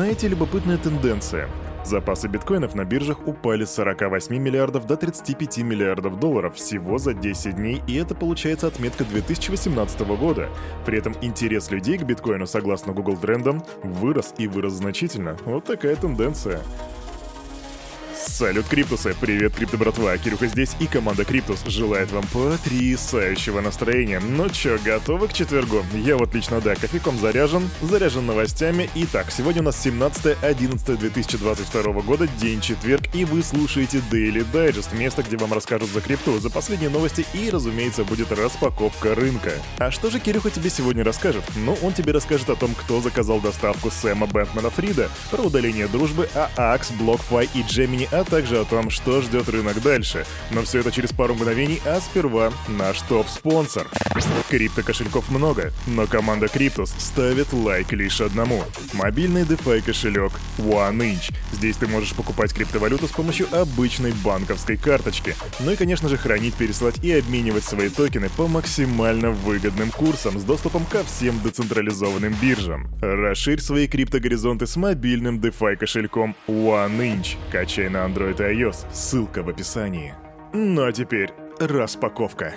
Знаете, любопытная тенденция. Запасы биткоинов на биржах упали с 48 миллиардов до 35 миллиардов долларов всего за 10 дней, и это получается отметка 2018 года. При этом интерес людей к биткоину, согласно Google трендам, вырос и вырос значительно. Вот такая тенденция. Салют, Криптусы! Привет, Крипто братва! Кирюха здесь и команда Криптус желает вам потрясающего настроения. Ну чё, готовы к четвергу? Я вот лично, да, кофейком заряжен, заряжен новостями. Итак, сегодня у нас 17-11-2022 года, день четверг, и вы слушаете Daily Digest, место, где вам расскажут за крипту, за последние новости и, разумеется, будет распаковка рынка. А что же Кирюха тебе сегодня расскажет? Ну, он тебе расскажет о том, кто заказал доставку Сэма Бэнкмана Фрида, про удаление дружбы, AAX, BlockFi и Gemini а также о том, что ждет рынок дальше. Но все это через пару мгновений, а сперва наш топ-спонсор. Крипто-кошельков много, но команда Криптус ставит лайк лишь одному. Мобильный DeFi кошелек OneInch. Здесь ты можешь покупать криптовалюту с помощью обычной банковской карточки. Ну и, конечно же, хранить, пересылать и обменивать свои токены по максимально выгодным курсам с доступом ко всем децентрализованным биржам. Расширь свои криптогоризонты с мобильным DeFi кошельком OneInch. Качай на Android и iOS. Ссылка в описании. Ну а теперь распаковка.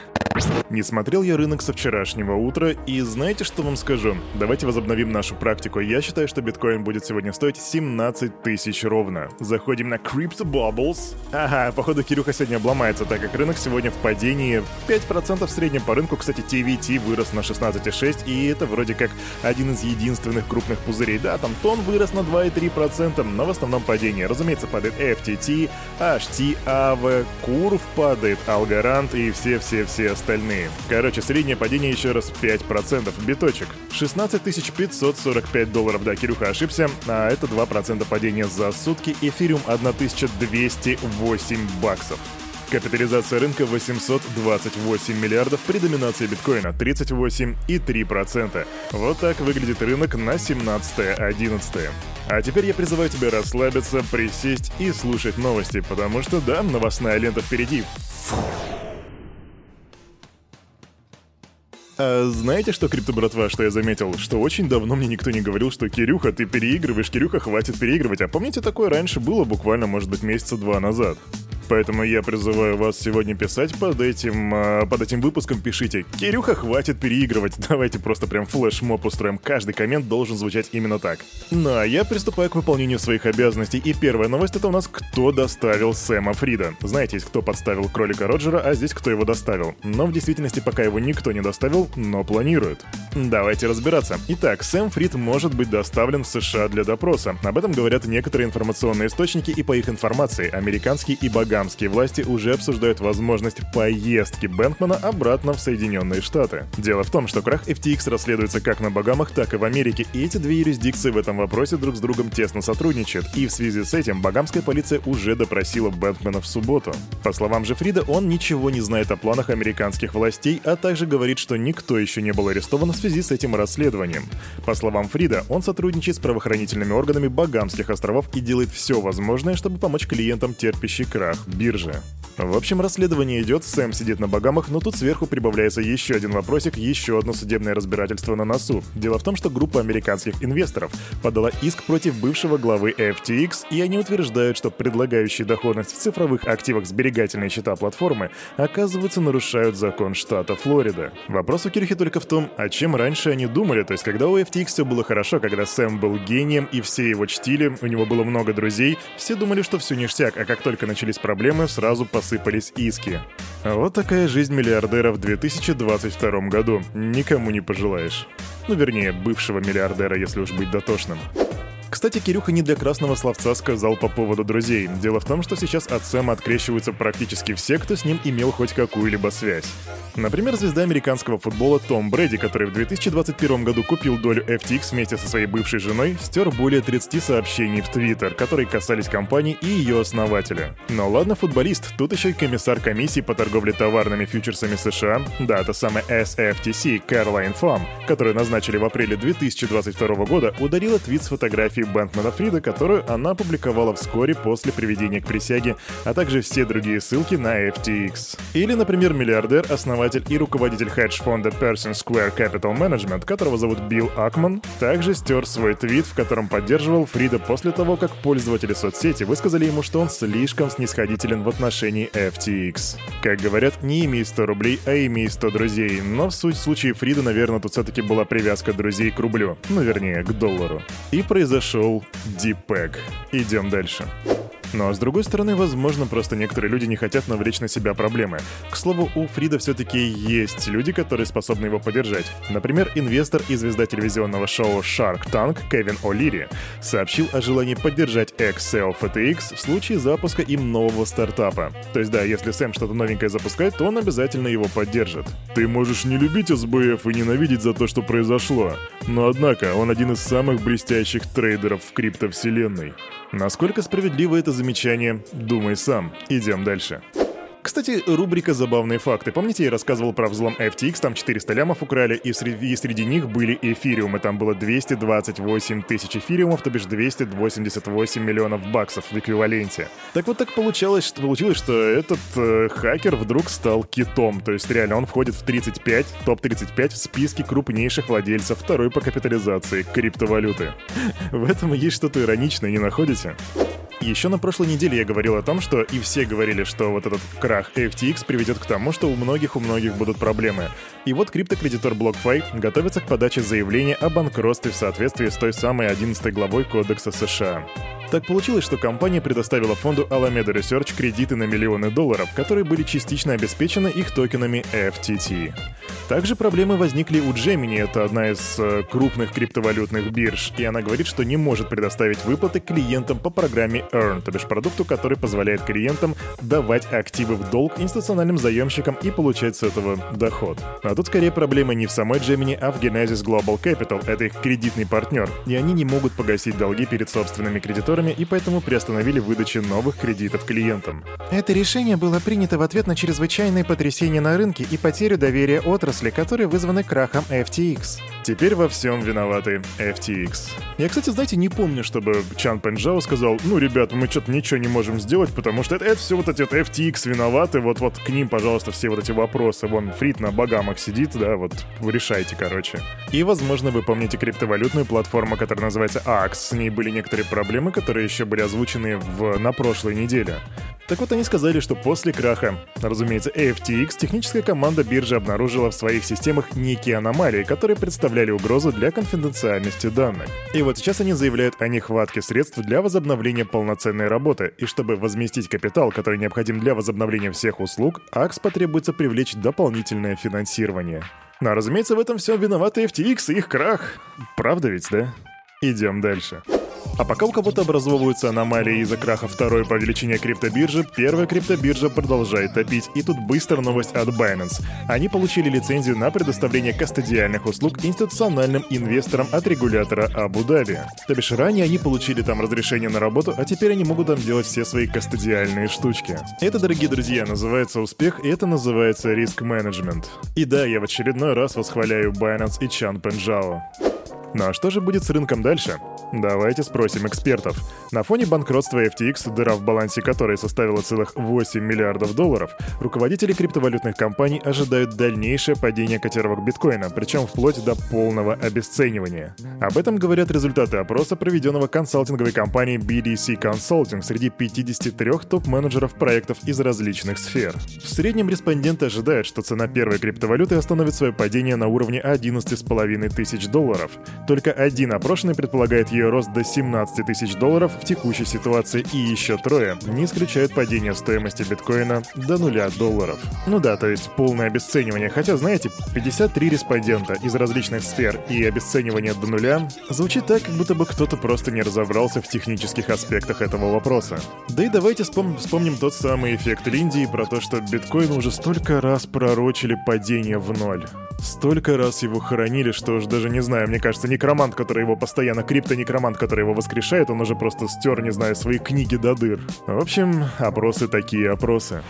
Не смотрел я рынок со вчерашнего утра, и знаете, что вам скажу? Давайте возобновим нашу практику. Я считаю, что биткоин будет сегодня стоить 17 тысяч ровно. Заходим на Crypto Bubbles. Ага, походу Кирюха сегодня обломается, так как рынок сегодня в падении. 5% в среднем по рынку, кстати, TVT вырос на 16,6, и это вроде как один из единственных крупных пузырей. Да, там тон вырос на 2,3%, но в основном падение. Разумеется, падает FTT, HT, AV, Curve падает, Algorand и все-все-все остальные. Короче, среднее падение еще раз 5%. Биточек. 16 545 долларов. Да, Кирюха ошибся. А это 2% падения за сутки. Эфириум 1208 баксов. Капитализация рынка 828 миллиардов при доминации биткоина 38,3%. Вот так выглядит рынок на 17-11. А теперь я призываю тебя расслабиться, присесть и слушать новости, потому что да, новостная лента впереди. Фу. А знаете что, крипто братва, что я заметил? Что очень давно мне никто не говорил, что Кирюха, ты переигрываешь, Кирюха, хватит переигрывать. А помните, такое раньше было буквально, может быть, месяца два назад. Поэтому я призываю вас сегодня писать под этим, э, под этим выпуском пишите «Кирюха, хватит переигрывать». Давайте просто прям флешмоб устроим. Каждый коммент должен звучать именно так. Ну а я приступаю к выполнению своих обязанностей. И первая новость это у нас «Кто доставил Сэма Фрида?». Знаете, кто подставил кролика Роджера, а здесь кто его доставил. Но в действительности пока его никто не доставил, но планирует. Давайте разбираться. Итак, Сэм Фрид может быть доставлен в США для допроса. Об этом говорят некоторые информационные источники, и по их информации, американские и богатые багамские власти уже обсуждают возможность поездки Бэнкмана обратно в Соединенные Штаты. Дело в том, что крах FTX расследуется как на Багамах, так и в Америке, и эти две юрисдикции в этом вопросе друг с другом тесно сотрудничают, и в связи с этим багамская полиция уже допросила Бэнкмана в субботу. По словам Жефрида, он ничего не знает о планах американских властей, а также говорит, что никто еще не был арестован в связи с этим расследованием. По словам Фрида, он сотрудничает с правоохранительными органами Багамских островов и делает все возможное, чтобы помочь клиентам, терпящий крах биржи. В общем, расследование идет, Сэм сидит на Багамах, но тут сверху прибавляется еще один вопросик, еще одно судебное разбирательство на носу. Дело в том, что группа американских инвесторов подала иск против бывшего главы FTX, и они утверждают, что предлагающие доходность в цифровых активах сберегательные счета платформы, оказывается, нарушают закон штата Флорида. Вопрос у Кирхи только в том, о чем раньше они думали, то есть когда у FTX все было хорошо, когда Сэм был гением и все его чтили, у него было много друзей, все думали, что все ништяк, а как только начались проблемы, сразу по посыпались иски. Вот такая жизнь миллиардера в 2022 году. Никому не пожелаешь. Ну, вернее, бывшего миллиардера, если уж быть дотошным. Кстати, Кирюха не для красного словца сказал по поводу друзей. Дело в том, что сейчас от Сэма открещиваются практически все, кто с ним имел хоть какую-либо связь. Например, звезда американского футбола Том Брэди, который в 2021 году купил долю FTX вместе со своей бывшей женой, стер более 30 сообщений в Твиттер, которые касались компании и ее основателя. Но ладно, футболист, тут еще и комиссар комиссии по торговле товарными фьючерсами США, да, это самая SFTC, Кэролайн Фам, которую назначили в апреле 2022 года, ударила твит с фотографией биографию Бэнкмана Фрида, которую она опубликовала вскоре после приведения к присяге, а также все другие ссылки на FTX. Или, например, миллиардер, основатель и руководитель хедж-фонда Person Square Capital Management, которого зовут Билл Акман, также стер свой твит, в котором поддерживал Фрида после того, как пользователи соцсети высказали ему, что он слишком снисходителен в отношении FTX. Как говорят, не имей 100 рублей, а имей 100 друзей, но в суть случае Фрида, наверное, тут все-таки была привязка друзей к рублю, ну вернее, к доллару. И произошел дипэк. Идем дальше. Но с другой стороны, возможно, просто некоторые люди не хотят навлечь на себя проблемы. К слову, у Фрида все-таки есть люди, которые способны его поддержать. Например, инвестор и звезда телевизионного шоу Shark Tank Кевин О'Лири сообщил о желании поддержать Excel FTX в случае запуска им нового стартапа. То есть да, если Сэм что-то новенькое запускает, то он обязательно его поддержит. Ты можешь не любить СБФ и ненавидеть за то, что произошло. Но однако, он один из самых блестящих трейдеров в криптовселенной. Насколько справедливо это замечание, думай сам. Идем дальше. Кстати, рубрика «Забавные факты». Помните, я рассказывал про взлом FTX, там 400 лямов украли, и среди, и среди них были эфириумы. Там было 228 тысяч эфириумов, то бишь 288 миллионов баксов в эквиваленте. Так вот так получалось, что, получилось, что этот э, хакер вдруг стал китом. То есть реально он входит в 35, топ-35 в списке крупнейших владельцев второй по капитализации криптовалюты. В этом есть что-то ироничное, не находите? Еще на прошлой неделе я говорил о том, что и все говорили, что вот этот крах FTX приведет к тому, что у многих у многих будут проблемы. И вот криптокредитор BlockFi готовится к подаче заявления о банкротстве в соответствии с той самой 11 главой Кодекса США. Так получилось, что компания предоставила фонду Alameda Research кредиты на миллионы долларов, которые были частично обеспечены их токенами FTT. Также проблемы возникли у Gemini, это одна из э, крупных криптовалютных бирж, и она говорит, что не может предоставить выплаты клиентам по программе Earn, то бишь продукту, который позволяет клиентам давать активы в долг институциональным заемщикам и получать с этого доход. А тут скорее проблема не в самой Gemini, а в Genesis Global Capital, это их кредитный партнер, и они не могут погасить долги перед собственными кредиторами и поэтому приостановили выдачу новых кредитов клиентам. Это решение было принято в ответ на чрезвычайные потрясения на рынке и потерю доверия отрасли, которые вызваны крахом FTX. Теперь во всем виноваты FTX. Я, кстати, знаете, не помню, чтобы Чан Пенджао сказал, ну, ребят, мы что-то ничего не можем сделать, потому что это, это все вот эти вот FTX виноваты, вот-вот к ним, пожалуйста, все вот эти вопросы. Вон Фрид на Багамах сидит, да, вот вы решайте, короче. И, возможно, вы помните криптовалютную платформу, которая называется AX. С ней были некоторые проблемы, которые еще были озвучены в, на прошлой неделе. Так вот, они сказали, что после краха, разумеется, FTX, техническая команда биржи обнаружила в своих системах некие аномалии, которые представляли угрозу для конфиденциальности данных. И вот сейчас они заявляют о нехватке средств для возобновления полноценной работы, и чтобы возместить капитал, который необходим для возобновления всех услуг, АКС потребуется привлечь дополнительное финансирование. Но, разумеется, в этом все виноваты FTX и их крах. Правда ведь, да? Идем дальше. А пока у кого-то образовываются аномалии из-за краха второй по величине криптобиржи, первая криптобиржа продолжает топить. И тут быстро новость от Binance. Они получили лицензию на предоставление кастодиальных услуг институциональным инвесторам от регулятора Абу-Даби. То бишь ранее они получили там разрешение на работу, а теперь они могут там делать все свои кастодиальные штучки. Это, дорогие друзья, называется успех, и это называется риск-менеджмент. И да, я в очередной раз восхваляю Binance и Чан Пенджао. Ну а что же будет с рынком дальше? Давайте спросим экспертов. На фоне банкротства FTX, дыра в балансе которой составила целых 8 миллиардов долларов, руководители криптовалютных компаний ожидают дальнейшее падение котировок биткоина, причем вплоть до полного обесценивания. Об этом говорят результаты опроса, проведенного консалтинговой компанией BDC Consulting среди 53 топ-менеджеров проектов из различных сфер. В среднем респонденты ожидают, что цена первой криптовалюты остановит свое падение на уровне 11,5 тысяч долларов. Только один опрошенный предполагает ее рост до 17 тысяч долларов в текущей ситуации, и еще трое не исключают падение стоимости биткоина до нуля долларов. Ну да, то есть полное обесценивание, хотя, знаете, 53 респондента из различных сфер и обесценивание до нуля звучит так, как будто бы кто-то просто не разобрался в технических аспектах этого вопроса. Да и давайте вспом- вспомним тот самый эффект Линдии про то, что биткоин уже столько раз пророчили падение в ноль. Столько раз его хоронили, что уж даже не знаю, мне кажется, некромант, который его постоянно, криптонекромант, который его воскрешает, он уже просто стер, не знаю, свои книги до дыр. В общем, опросы такие опросы.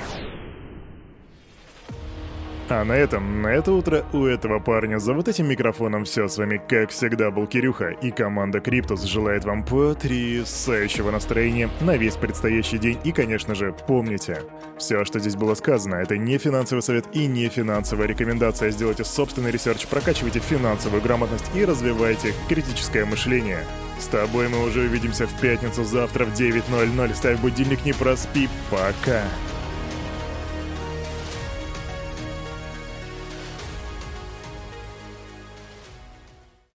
А на этом, на это утро у этого парня за вот этим микрофоном все. С вами, как всегда, был Кирюха, и команда Криптус желает вам потрясающего настроения на весь предстоящий день. И, конечно же, помните, все, что здесь было сказано, это не финансовый совет и не финансовая рекомендация. Сделайте собственный research, прокачивайте финансовую грамотность и развивайте критическое мышление. С тобой мы уже увидимся в пятницу завтра в 9.00. Ставь будильник, не проспи. Пока.